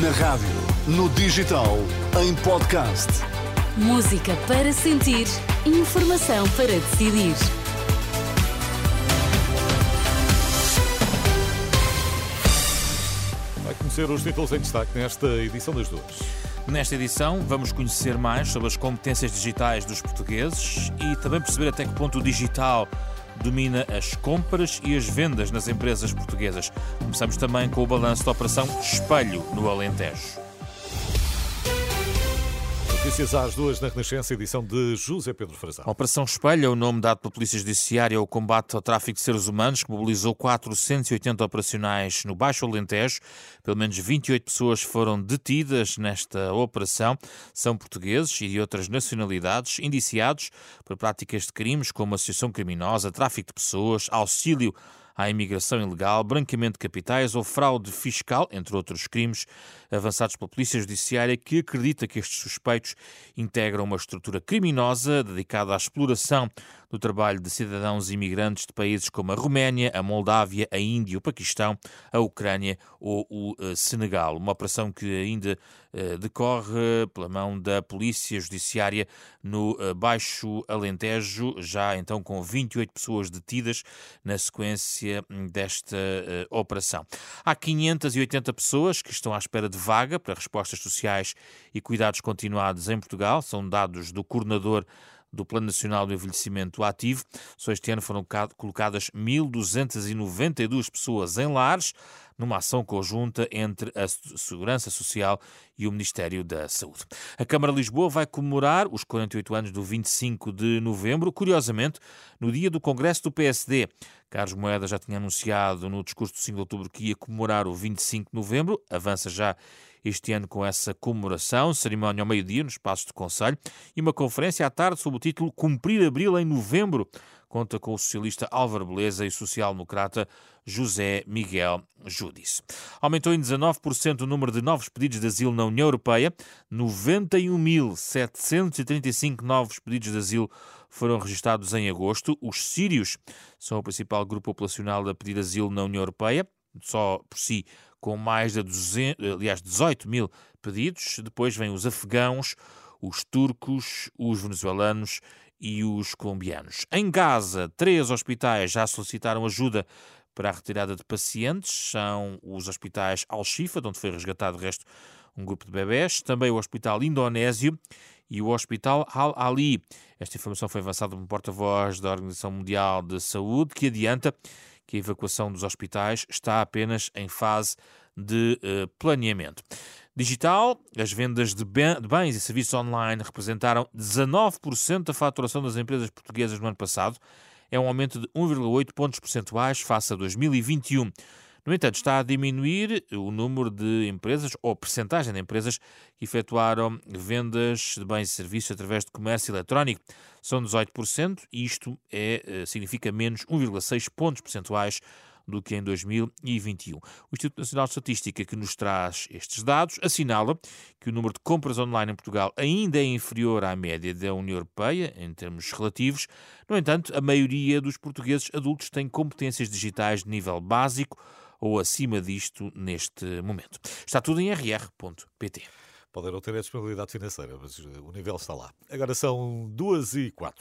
Na rádio, no digital, em podcast. Música para sentir, informação para decidir. Vai conhecer os títulos em destaque nesta edição das duas. Nesta edição, vamos conhecer mais sobre as competências digitais dos portugueses e também perceber até que ponto o digital domina as compras e as vendas nas empresas portuguesas. Começamos também com o balanço da Operação Espelho no Alentejo. Notícias às duas na Renascença, edição de José Pedro Frazão. Operação Espelho é o nome dado pela Polícia Judiciária ao combate ao tráfico de seres humanos, que mobilizou 480 operacionais no Baixo Alentejo. Pelo menos 28 pessoas foram detidas nesta operação. São portugueses e de outras nacionalidades, indiciados por práticas de crimes como associação criminosa, tráfico de pessoas, auxílio à imigração ilegal, branqueamento de capitais ou fraude fiscal, entre outros crimes, avançados pela Polícia Judiciária, que acredita que estes suspeitos integram uma estrutura criminosa dedicada à exploração do trabalho de cidadãos imigrantes de países como a Roménia, a Moldávia, a Índia, o Paquistão, a Ucrânia ou o uh, Senegal. Uma operação que ainda uh, decorre pela mão da Polícia Judiciária no uh, Baixo Alentejo, já então com 28 pessoas detidas na sequência desta operação. Há 580 pessoas que estão à espera de vaga para respostas sociais e cuidados continuados em Portugal, são dados do coordenador do Plano Nacional do Envelhecimento Ativo. Só este ano foram colocadas 1.292 pessoas em lares, numa ação conjunta entre a Segurança Social e o Ministério da Saúde. A Câmara de Lisboa vai comemorar os 48 anos do 25 de novembro, curiosamente, no dia do Congresso do PSD. Carlos Moeda já tinha anunciado no discurso do 5 de outubro que ia comemorar o 25 de novembro, avança já este ano com essa comemoração, cerimónia ao meio-dia no espaço do Conselho e uma conferência à tarde sob o título Cumprir Abril em Novembro. Conta com o socialista Álvaro Beleza e o social-democrata José Miguel Judice. Aumentou em 19% o número de novos pedidos de asilo na União Europeia. 91.735 novos pedidos de asilo foram registrados em agosto. Os sírios são o principal grupo populacional a pedir asilo na União Europeia, só por si com mais de 200, aliás, 18 mil pedidos. Depois vêm os afegãos, os turcos, os venezuelanos e os colombianos. Em Gaza, três hospitais já solicitaram ajuda para a retirada de pacientes. São os hospitais Al-Shifa, onde foi resgatado o resto um grupo de bebés, também o Hospital Indonésio e o Hospital Al-Ali. Esta informação foi avançada por um porta-voz da Organização Mundial de Saúde, que adianta que a evacuação dos hospitais está apenas em fase de uh, planeamento. Digital, as vendas de bens e serviços online representaram 19% da faturação das empresas portuguesas no ano passado. É um aumento de 1,8 pontos percentuais face a 2021. No entanto, está a diminuir o número de empresas, ou percentagem de empresas, que efetuaram vendas de bens e serviços através de comércio eletrónico. São 18%, e isto é, eh, significa menos 1,6 pontos percentuais do que em 2021. O Instituto Nacional de Estatística, que nos traz estes dados, assinala que o número de compras online em Portugal ainda é inferior à média da União Europeia, em termos relativos. No entanto, a maioria dos portugueses adultos tem competências digitais de nível básico ou acima disto neste momento. Está tudo em rr.pt. Podem não ter a disponibilidade financeira, mas o nível está lá. Agora são duas e quatro.